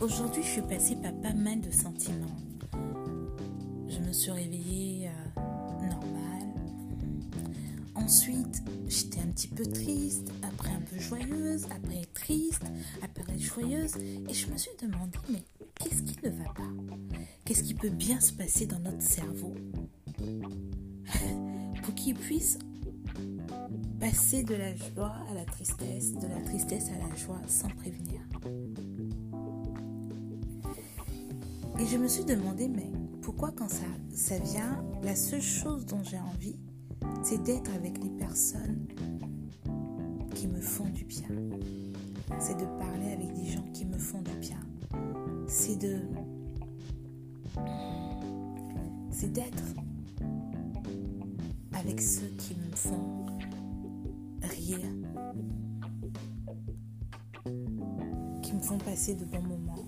Aujourd'hui, je suis passée par pas mal de sentiments. Je me suis réveillée euh, normale. Ensuite, j'étais un petit peu triste, après un peu joyeuse, après triste, après joyeuse. Et je me suis demandé, mais qu'est-ce qui ne va pas? Qu'est-ce qui peut bien se passer dans notre cerveau pour qu'il puisse passer de la joie à la tristesse, de la tristesse à la joie sans prévenir? Et je me suis demandé, mais pourquoi quand ça, ça vient, la seule chose dont j'ai envie, c'est d'être avec les personnes qui me font du bien. C'est de parler avec des gens qui me font du bien. C'est de... C'est d'être avec ceux qui me font rire, qui me font passer de bons moments.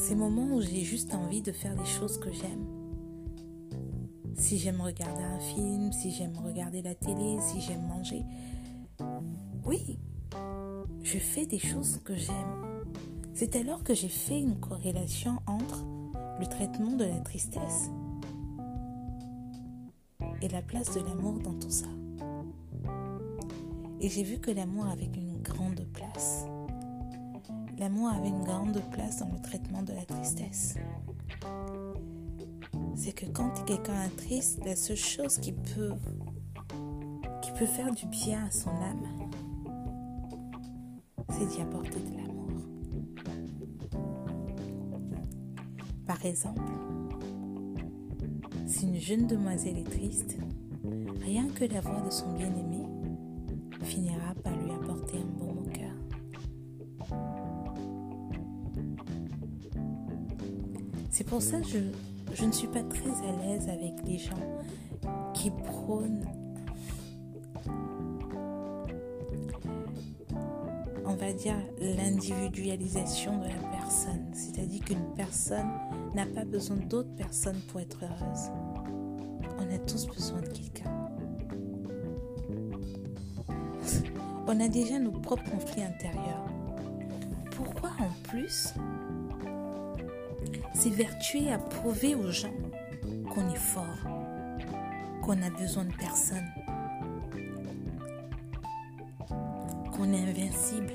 Ces moments où j'ai juste envie de faire des choses que j'aime. Si j'aime regarder un film, si j'aime regarder la télé, si j'aime manger. Oui, je fais des choses que j'aime. C'est alors que j'ai fait une corrélation entre le traitement de la tristesse et la place de l'amour dans tout ça. Et j'ai vu que l'amour avait une grande place. L'amour avait une grande place dans le traitement de la tristesse. C'est que quand quelqu'un est triste, la seule chose qui peut, faire du bien à son âme, c'est d'y apporter de l'amour. Par exemple, si une jeune demoiselle est triste, rien que la voix de son bien-aimé finira par lui apporter un baume C'est pour ça que je, ne suis pas très à l'aise avec les gens qui prônent on va dire l'individualisation de la personne. C'est-à-dire qu'une personne n'a pas besoin d'autres personnes pour être heureuse. On a tous besoin de quelqu'un. On a déjà nos propres conflits intérieurs. Pourquoi en plus s'évertuer à prouver aux gens qu'on est fort, qu'on a besoin de personne, qu'on est invincible,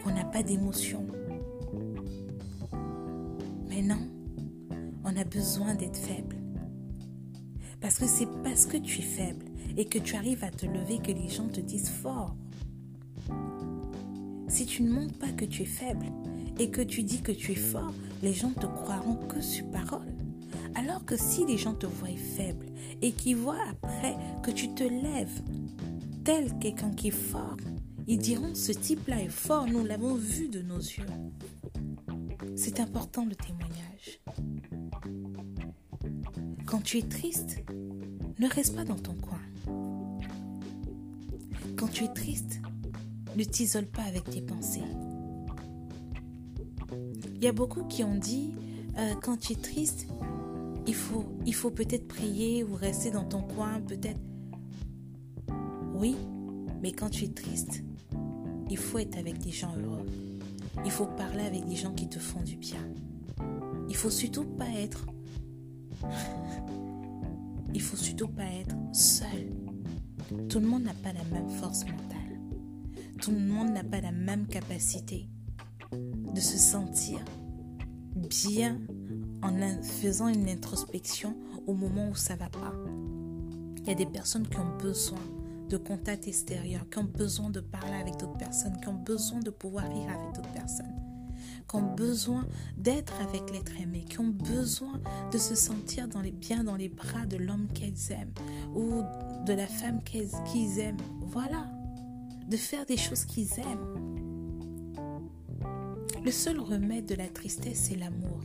qu'on n'a pas d'émotion Mais non, on a besoin d'être faible. Parce que c'est parce que tu es faible et que tu arrives à te lever que les gens te disent fort. Si tu ne montres pas que tu es faible et que tu dis que tu es fort, les gens te croiront que sur parole. Alors que si les gens te voient faible et qu'ils voient après que tu te lèves tel quelqu'un qui est fort, ils diront ce type-là est fort, nous l'avons vu de nos yeux. C'est important le témoignage. Quand tu es triste, ne reste pas dans ton coin. Quand tu es triste, ne t'isole pas avec tes pensées. Il y a beaucoup qui ont dit, euh, quand tu es triste, il faut, il faut peut-être prier ou rester dans ton coin, peut-être. Oui, mais quand tu es triste, il faut être avec des gens heureux. Il faut parler avec des gens qui te font du bien. Il faut surtout pas être. Il faut surtout pas être seul. Tout le monde n'a pas la même force mentale. Tout le monde n'a pas la même capacité de se sentir bien en faisant une introspection au moment où ça va pas. Il y a des personnes qui ont besoin de contact extérieur, qui ont besoin de parler avec d'autres personnes, qui ont besoin de pouvoir rire avec d'autres personnes, qui ont besoin d'être avec l'être aimé, qui ont besoin de se sentir dans les, bien dans les bras de l'homme qu'elles aiment ou de la femme qu'ils aiment. Voilà, de faire des choses qu'ils aiment. Le seul remède de la tristesse, c'est l'amour.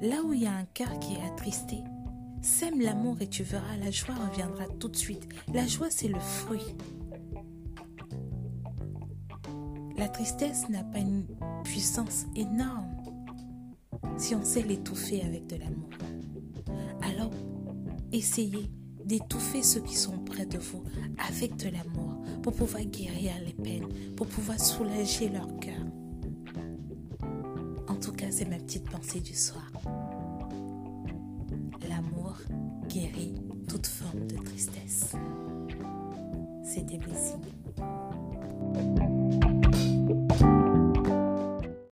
Là où il y a un cœur qui est attristé, sème l'amour et tu verras, la joie reviendra tout de suite. La joie, c'est le fruit. La tristesse n'a pas une puissance énorme si on sait l'étouffer avec de l'amour. Alors, essayez d'étouffer ceux qui sont près de vous avec de l'amour pour pouvoir guérir les peines, pour pouvoir soulager leur cœur. En tout cas, c'est ma petite pensée du soir. L'amour guérit toute forme de tristesse. C'était Blessing.